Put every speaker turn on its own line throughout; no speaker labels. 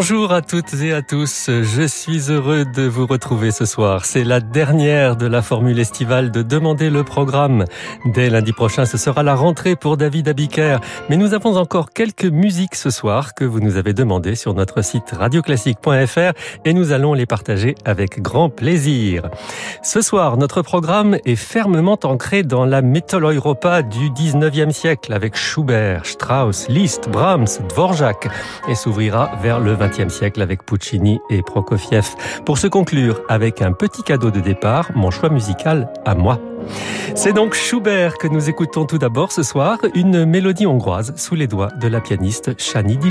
Bonjour à toutes et à tous, je suis heureux de vous retrouver ce soir. C'est la dernière de la formule estivale de Demander le programme. Dès lundi prochain, ce sera la rentrée pour David Abiker. Mais nous avons encore quelques musiques ce soir que vous nous avez demandées sur notre site radioclassique.fr et nous allons les partager avec grand plaisir. Ce soir, notre programme est fermement ancré dans la Europa du 19e siècle avec Schubert, Strauss, Liszt, Brahms, Dvorak et s'ouvrira vers le XXe siècle avec Puccini et Prokofiev. Pour se conclure avec un petit cadeau de départ, mon choix musical à moi. C'est donc Schubert que nous écoutons tout d'abord ce soir, une mélodie hongroise sous les doigts de la pianiste Shani Di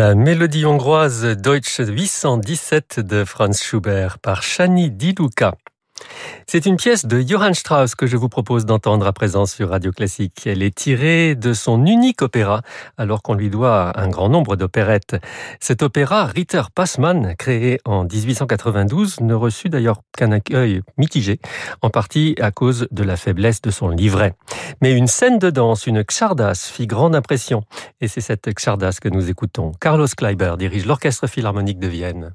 La mélodie hongroise Deutsche 817 de Franz Schubert par Shani Diluka. C'est une pièce de Johann Strauss que je vous propose d'entendre à présent sur Radio Classique. Elle est tirée de son unique opéra, alors qu'on lui doit un grand nombre d'opérettes. Cet opéra, Ritter Passmann, créé en 1892, ne reçut d'ailleurs qu'un accueil mitigé, en partie à cause de la faiblesse de son livret. Mais une scène de danse, une xardas, fit grande impression. Et c'est cette xardas que nous écoutons. Carlos Kleiber dirige l'Orchestre Philharmonique de Vienne.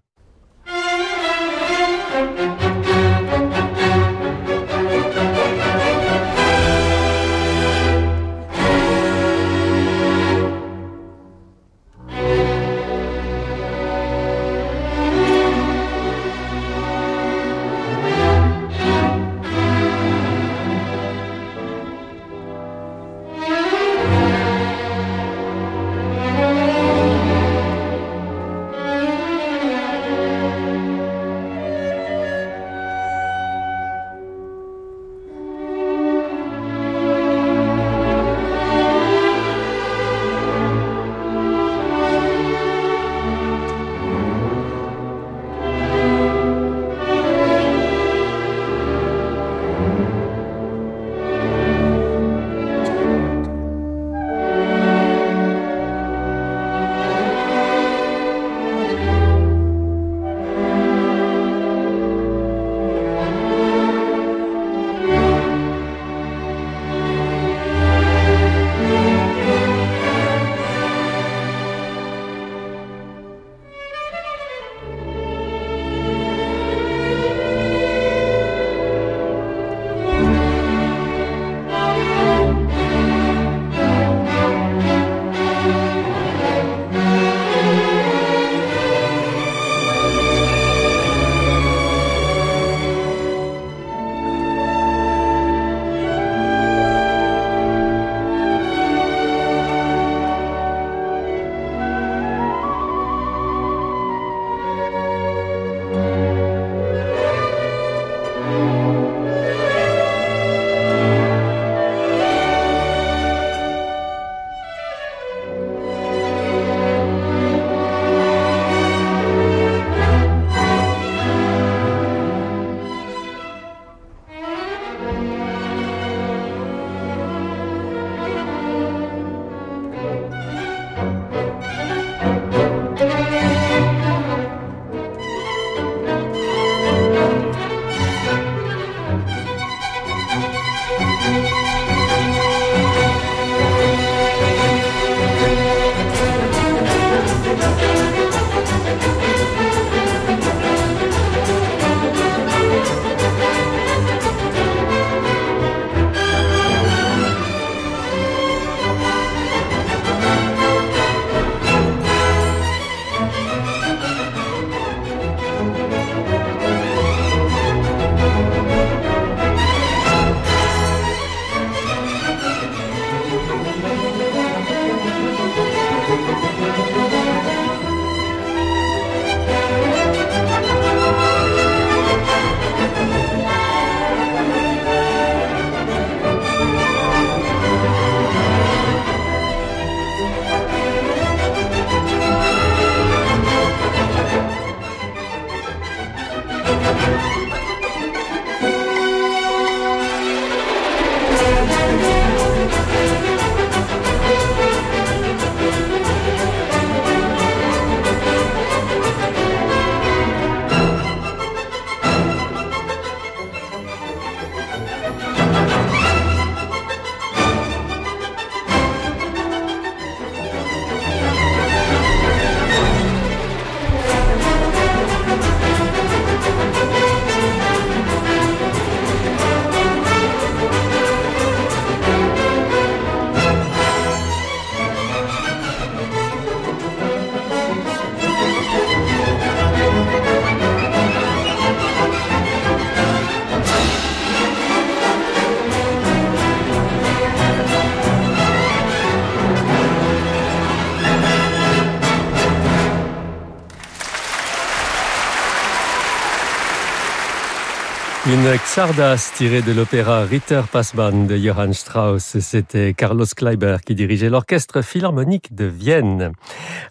Une Xardas tirée de l'opéra Ritter Passband de Johann Strauss. C'était Carlos Kleiber qui dirigeait l'orchestre philharmonique de Vienne.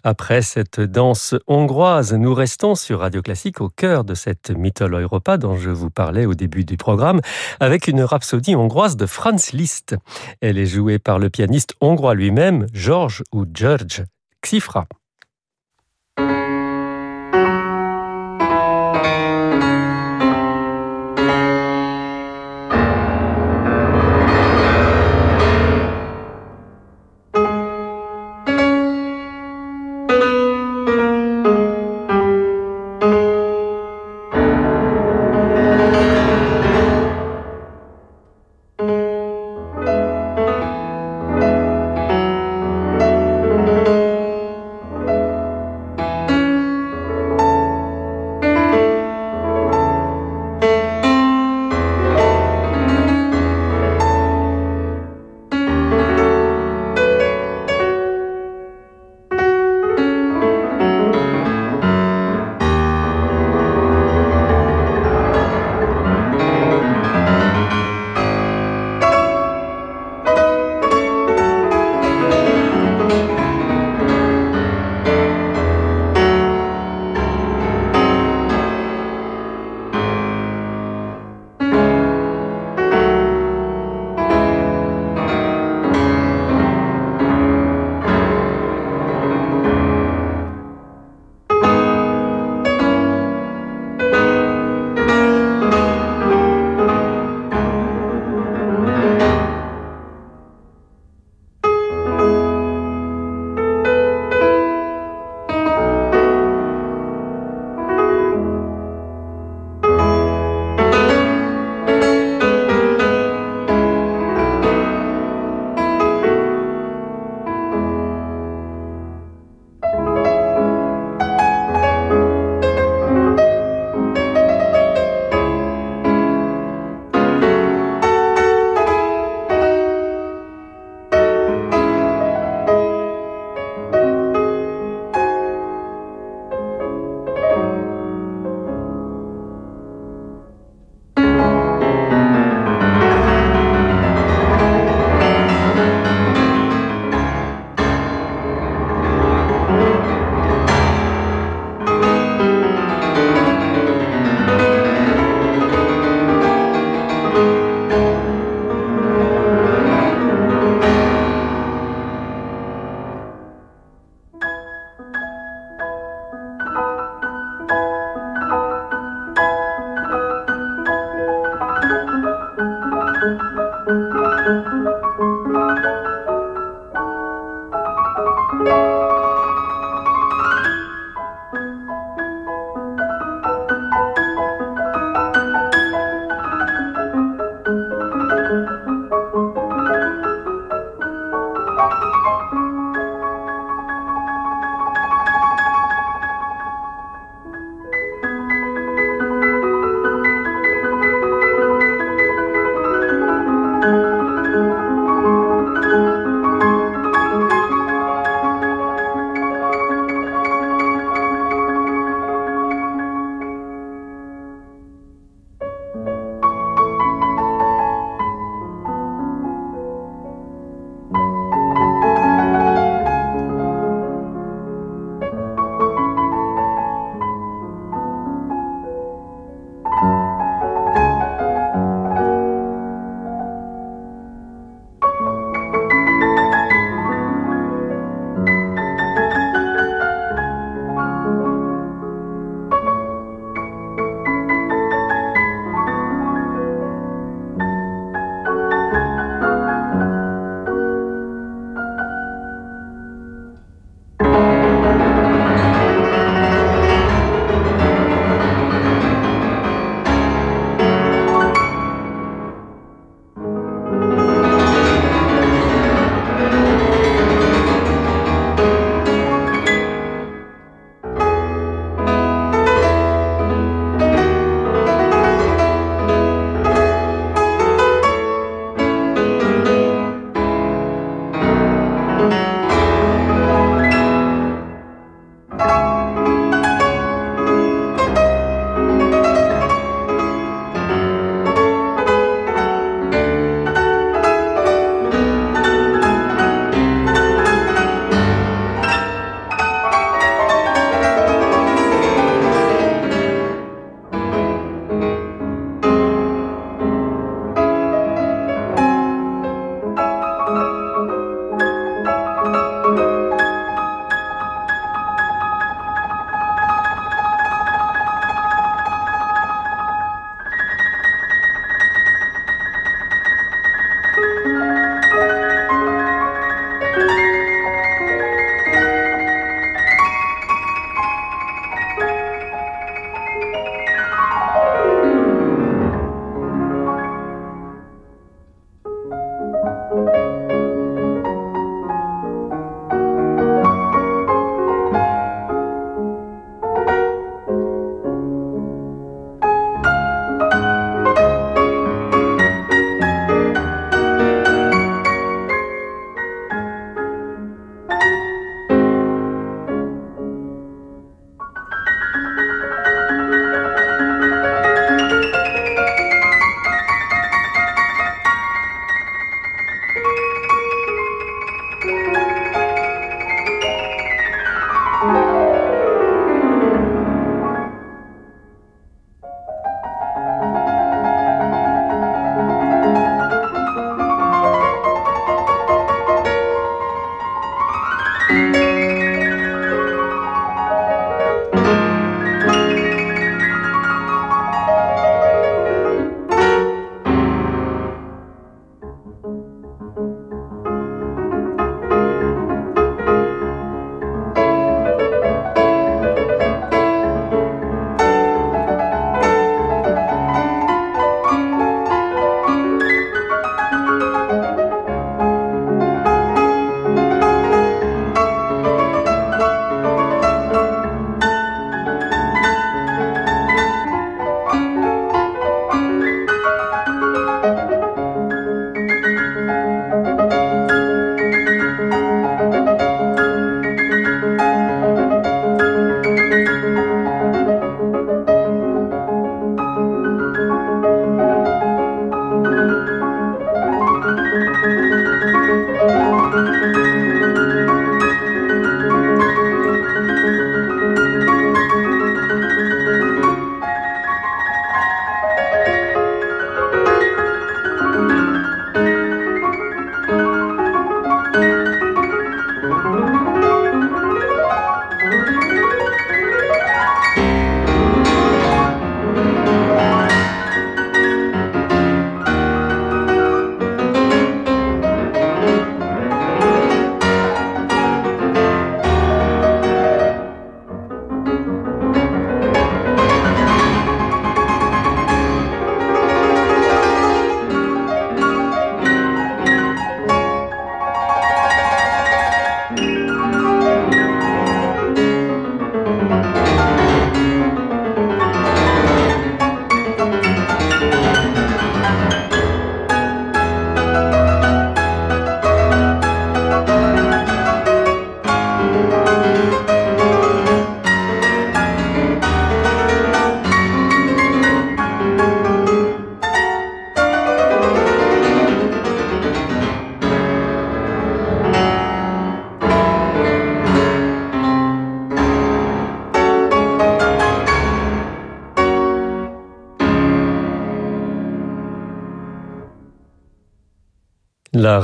Après cette danse hongroise, nous restons sur Radio Classique au cœur de cette Mytholo Europa dont je vous parlais au début du programme avec une rhapsodie hongroise de Franz Liszt. Elle est jouée par le pianiste hongrois lui-même, George ou George Xifra.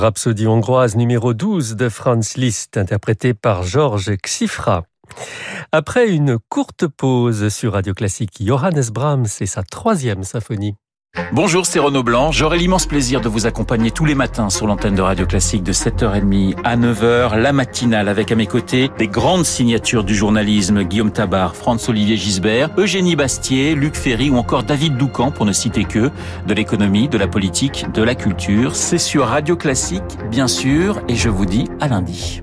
Rhapsodie hongroise numéro 12 de Franz Liszt, interprétée par Georges Xifra. Après une courte pause sur Radio Classique, Johannes Brahms et sa troisième symphonie.
Bonjour, c'est Renaud Blanc. J'aurai l'immense plaisir de vous accompagner tous les matins sur l'antenne de Radio Classique de 7h30 à 9h, la matinale avec à mes côtés des grandes signatures du journalisme, Guillaume Tabar, Franz-Olivier Gisbert, Eugénie Bastier, Luc Ferry ou encore David Doucan pour ne citer que, de l'économie, de la politique, de la culture. C'est sur Radio Classique, bien sûr, et je vous dis à lundi.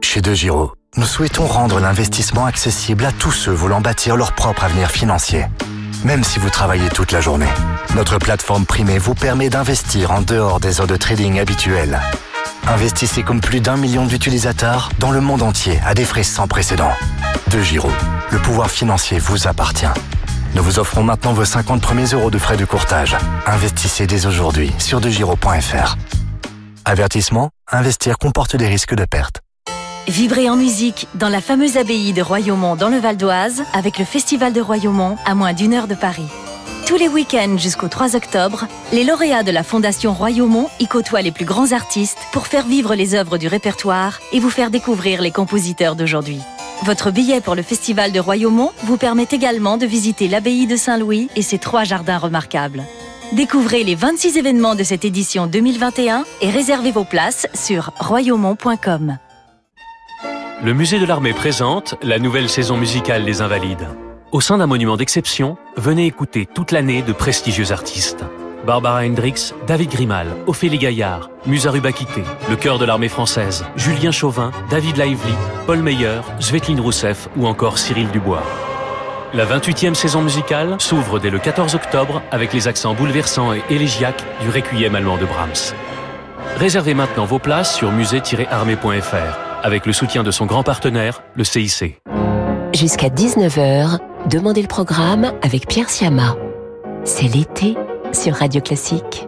Chez De Giro nous souhaitons rendre l'investissement accessible à tous ceux voulant bâtir leur propre avenir financier. Même si vous travaillez toute la journée, notre plateforme primée vous permet d'investir en dehors des heures de trading habituelles. Investissez comme plus d'un million d'utilisateurs dans le monde entier à des frais sans précédent. De Giro, le pouvoir financier vous appartient. Nous vous offrons maintenant vos 50 premiers euros de frais de courtage. Investissez dès aujourd'hui sur degiro.fr. Avertissement, investir comporte des risques de perte.
Vibrez en musique dans la fameuse abbaye de Royaumont dans le Val d'Oise avec le Festival de Royaumont à moins d'une heure de Paris. Tous les week-ends jusqu'au 3 octobre, les lauréats de la Fondation Royaumont y côtoient les plus grands artistes pour faire vivre les œuvres du répertoire et vous faire découvrir les compositeurs d'aujourd'hui. Votre billet pour le Festival de Royaumont vous permet également de visiter l'abbaye de Saint-Louis et ses trois jardins remarquables. Découvrez les 26 événements de cette édition 2021 et réservez vos places sur royaumont.com.
Le musée de l'armée présente la nouvelle saison musicale des Invalides. Au sein d'un monument d'exception, venez écouter toute l'année de prestigieux artistes. Barbara Hendricks, David Grimal, Ophélie Gaillard, Musa Rubakité, le chœur de l'armée française, Julien Chauvin, David Lively, Paul Meyer, Svetlin Rousseff ou encore Cyril Dubois. La 28e saison musicale s'ouvre dès le 14 octobre avec les accents bouleversants et élégiaques du Requiem allemand de Brahms. Réservez maintenant vos places sur musée-armée.fr avec le soutien de son grand partenaire, le CIC.
Jusqu'à 19h, Demandez le programme avec Pierre Siama. C'est l'été sur Radio Classique.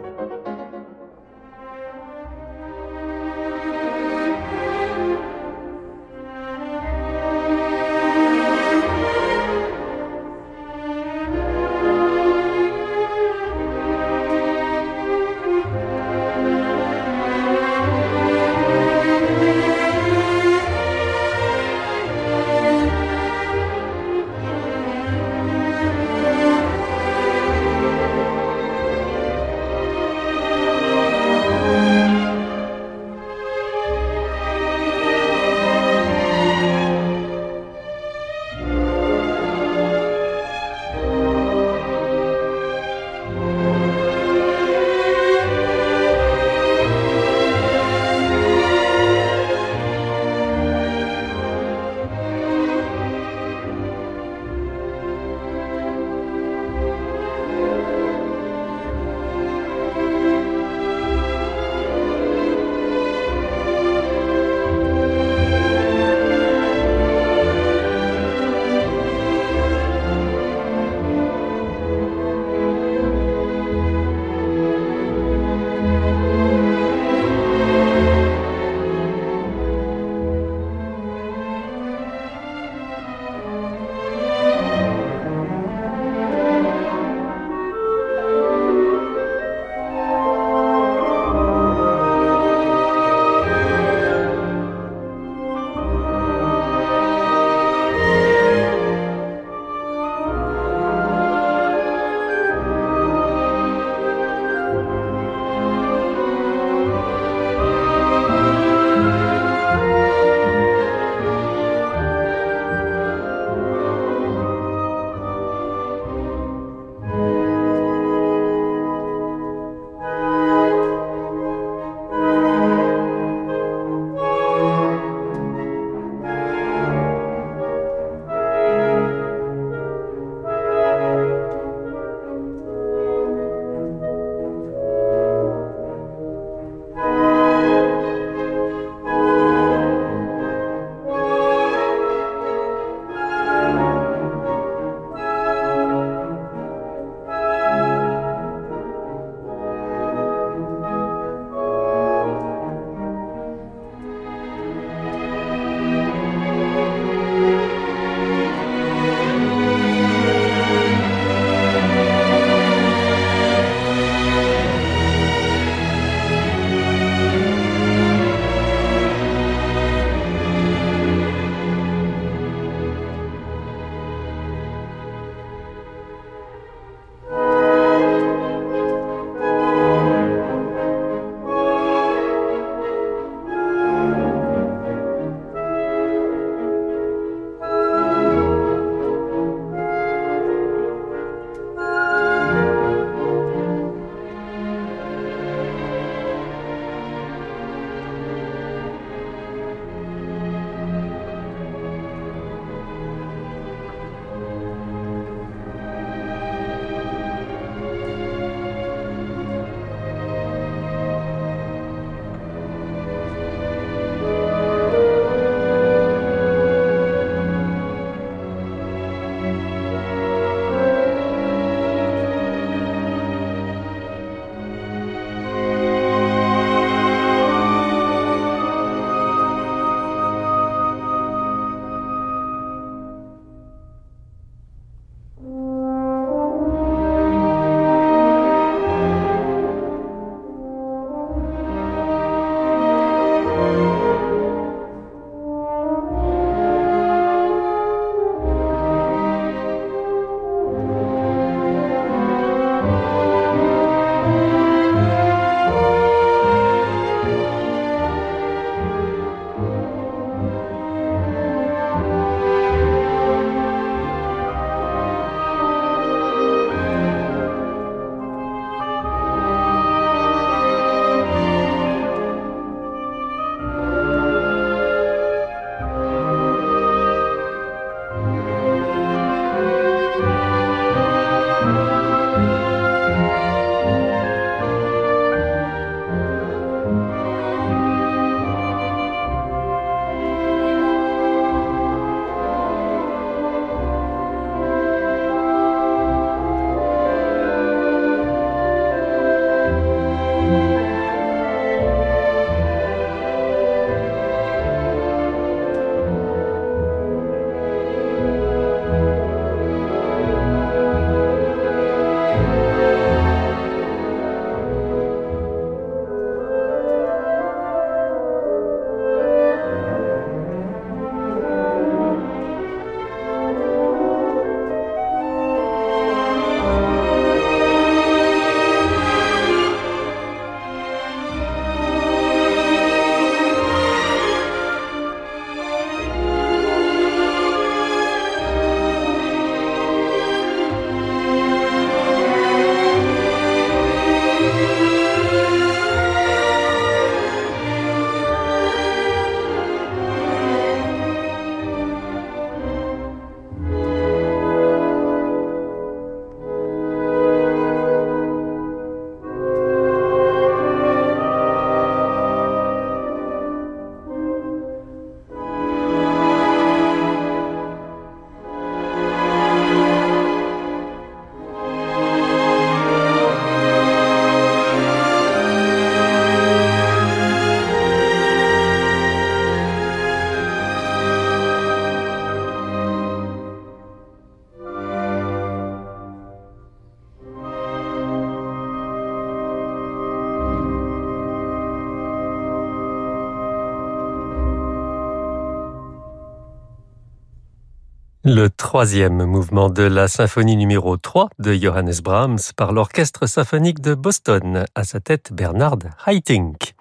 Troisième mouvement de la symphonie numéro 3 de Johannes Brahms par l'Orchestre symphonique de Boston, à sa tête Bernard Haitink.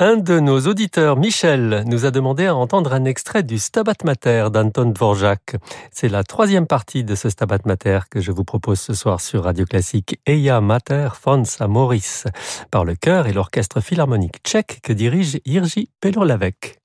Un de nos auditeurs, Michel, nous a demandé à entendre un extrait du Stabat Mater d'Anton Dvorak. C'est la troisième partie de ce Stabat Mater que je vous propose ce soir sur Radio Classique Eia Mater Fons Amoris par le chœur et l'orchestre philharmonique tchèque que dirige Irji Pelolavec.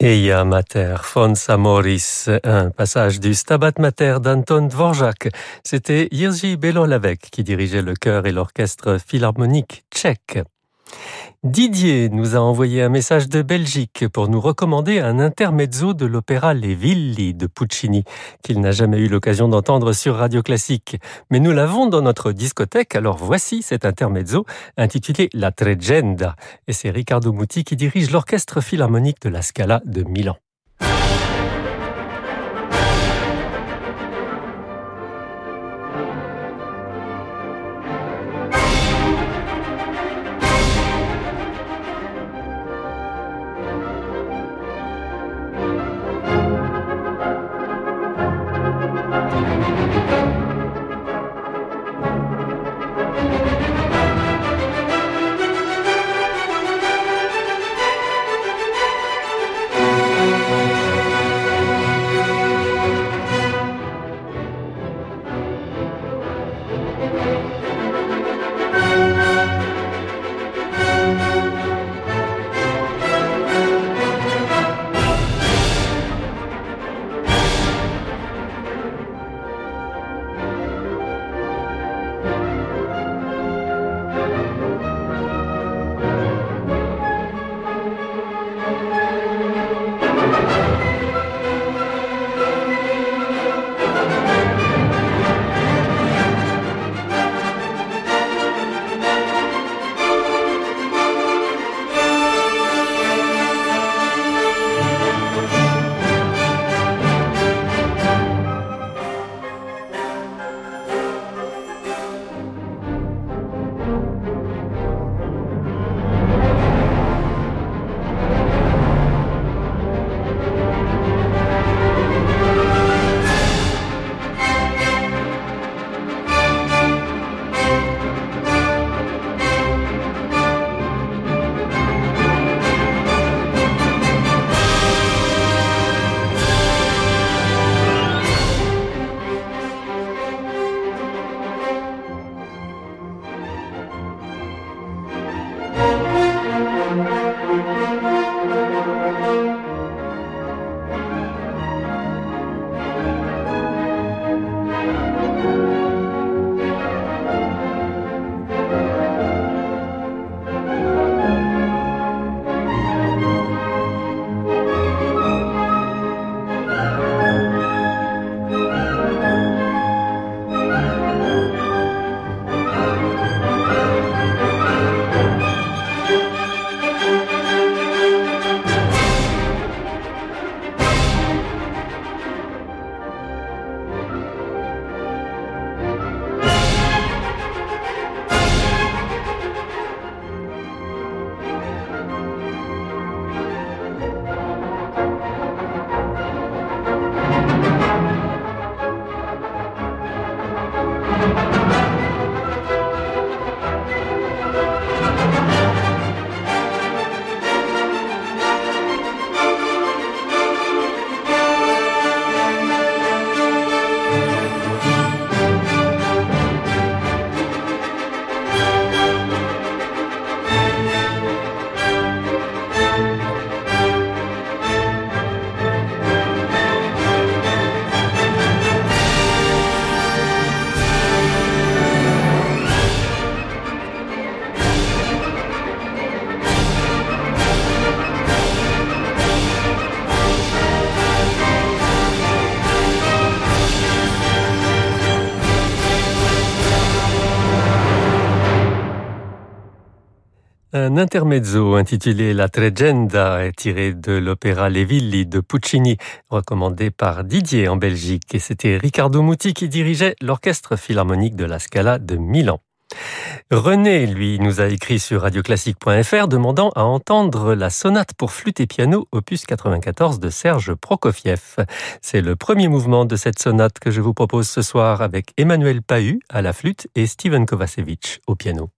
Eia Mater, Fons Amoris, un passage du Stabat Mater d'Anton Dvorak. C'était Jerzy Belolavec qui dirigeait le chœur et l'orchestre philharmonique tchèque. Didier nous a envoyé un message de Belgique pour nous recommander un intermezzo de l'opéra Les Villi de Puccini, qu'il n'a jamais eu l'occasion d'entendre sur Radio Classique. Mais nous l'avons dans notre discothèque, alors voici cet intermezzo intitulé La Tregenda. Et c'est Riccardo Muti qui dirige l'orchestre philharmonique de la Scala de Milan. Intermezzo intitulé La Tregenda est tiré de l'opéra Les Villi de Puccini, recommandé par Didier en Belgique. Et c'était Riccardo Muti qui dirigeait l'orchestre philharmonique de la Scala de Milan. René, lui, nous a écrit sur radioclassique.fr demandant à entendre la sonate pour flûte et piano opus 94 de Serge Prokofiev. C'est le premier mouvement de cette sonate que je vous propose ce soir avec Emmanuel Pahu à la flûte et Steven Kovacevic au piano.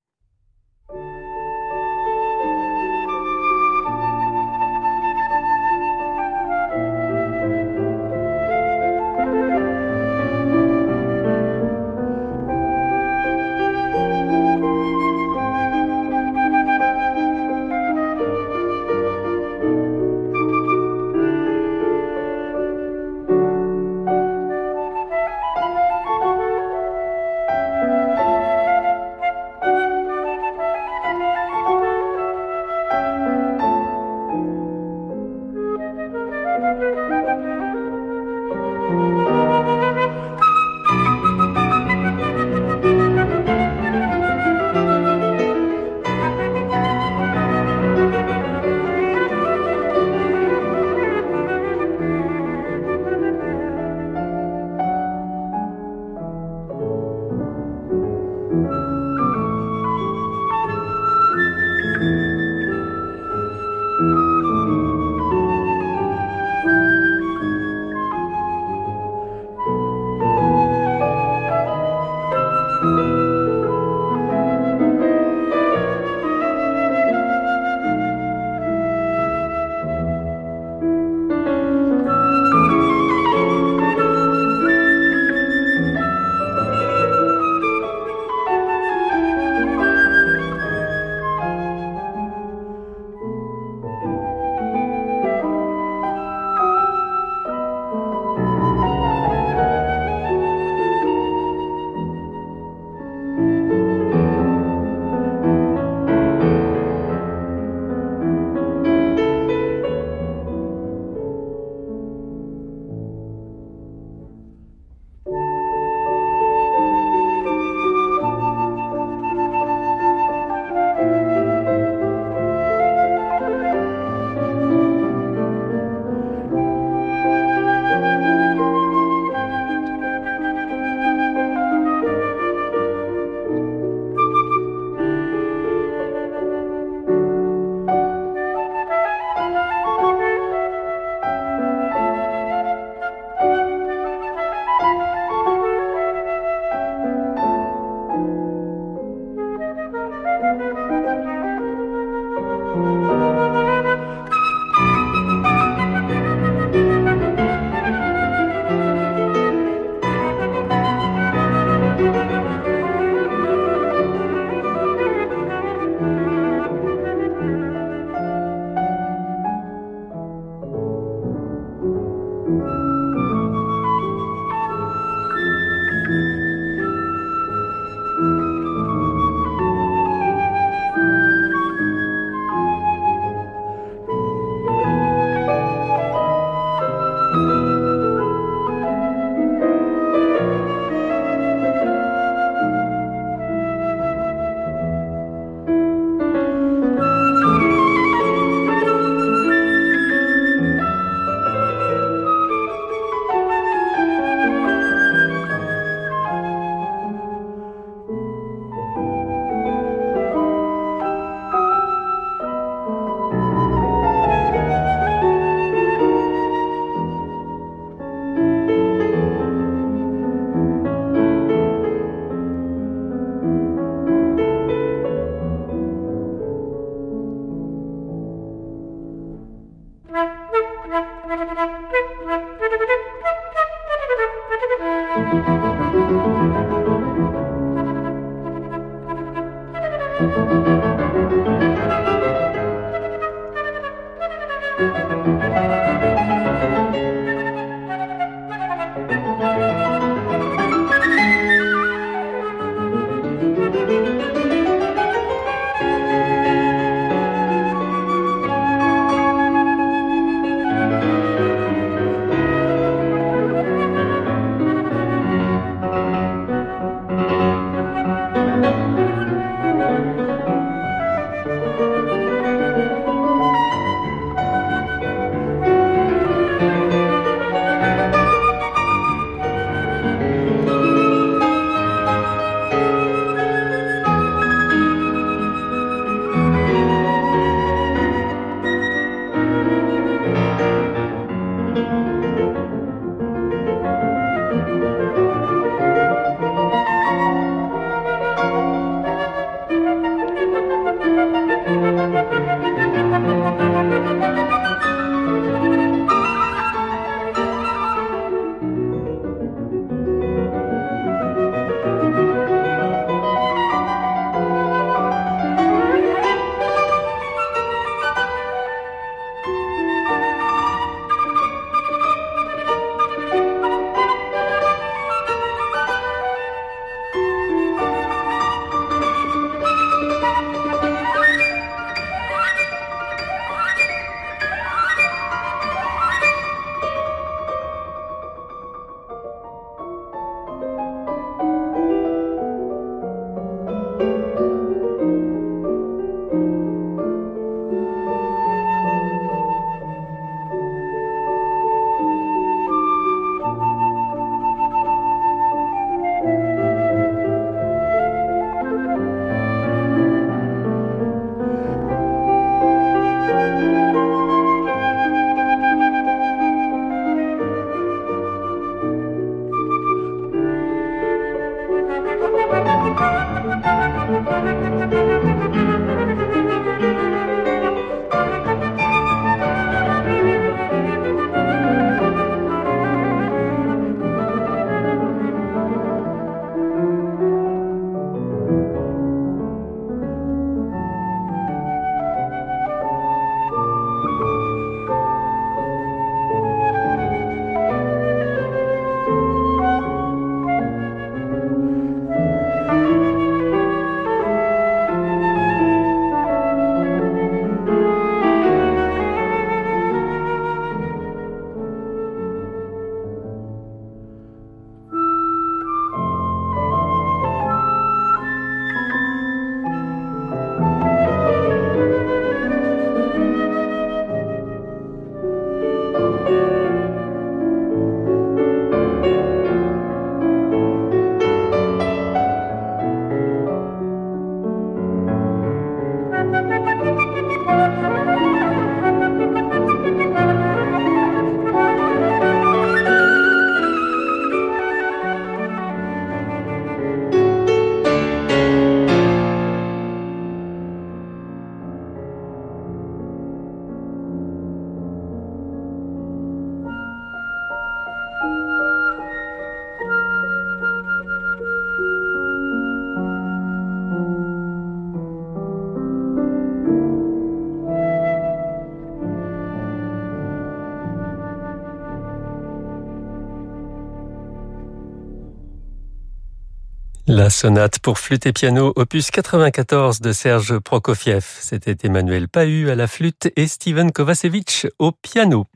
Música La sonate pour flûte et piano, opus 94 de Serge Prokofiev. C'était Emmanuel Pahu à la flûte et Steven Kovacevic au piano.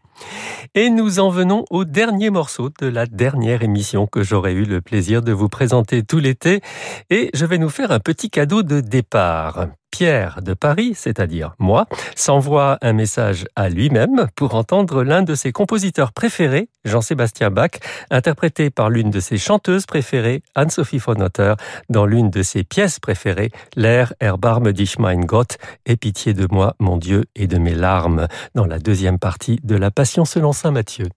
Et nous en venons au dernier morceau de la dernière émission que j'aurais eu le plaisir de vous présenter tout l'été. Et je vais nous faire un petit cadeau de départ. Pierre de Paris, c'est-à-dire moi, s'envoie un message à lui-même pour entendre l'un de ses compositeurs préférés, Jean-Sébastien Bach, interprété par l'une de ses chanteuses préférées, Anne-Sophie von Otter, dans l'une de ses pièces préférées, l'air Erbarme dich mein Gott, et pitié de moi, mon Dieu, et de mes larmes, dans la deuxième partie de la Passion selon saint Matthieu.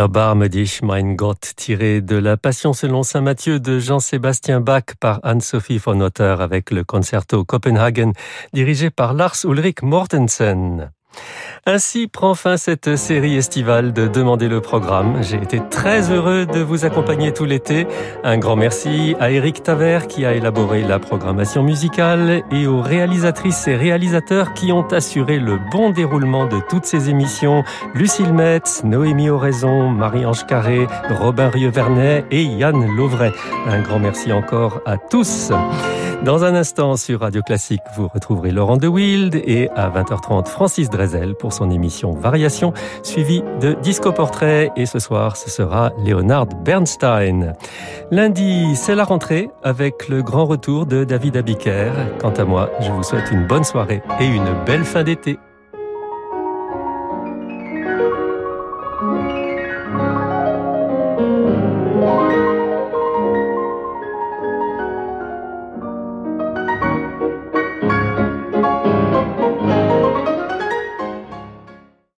Erbarme dich, mein Gott, tiré de la Passion selon saint Matthieu de Jean-Sébastien Bach par Anne-Sophie von Otter avec le concerto Copenhagen dirigé par Lars Ulrich Mortensen. Ainsi prend fin cette série estivale de Demander le programme. J'ai été très heureux de vous accompagner tout l'été. Un grand merci à Eric Taver qui a élaboré la programmation musicale et aux réalisatrices et réalisateurs qui ont assuré le bon déroulement de toutes ces émissions. Lucille Metz, Noémie Oraison, Marie-Ange Carré, Robin Rieux-Vernet et Yann Lauvray. Un grand merci encore à tous. Dans un instant sur Radio Classique, vous retrouverez Laurent De Wild et à 20h30 Francis Pour son émission Variation, suivi de Disco Portrait et ce soir ce sera Leonard Bernstein. Lundi, c'est la rentrée avec le grand retour de David Abiker. Quant à moi, je vous souhaite une bonne soirée et une belle fin d'été.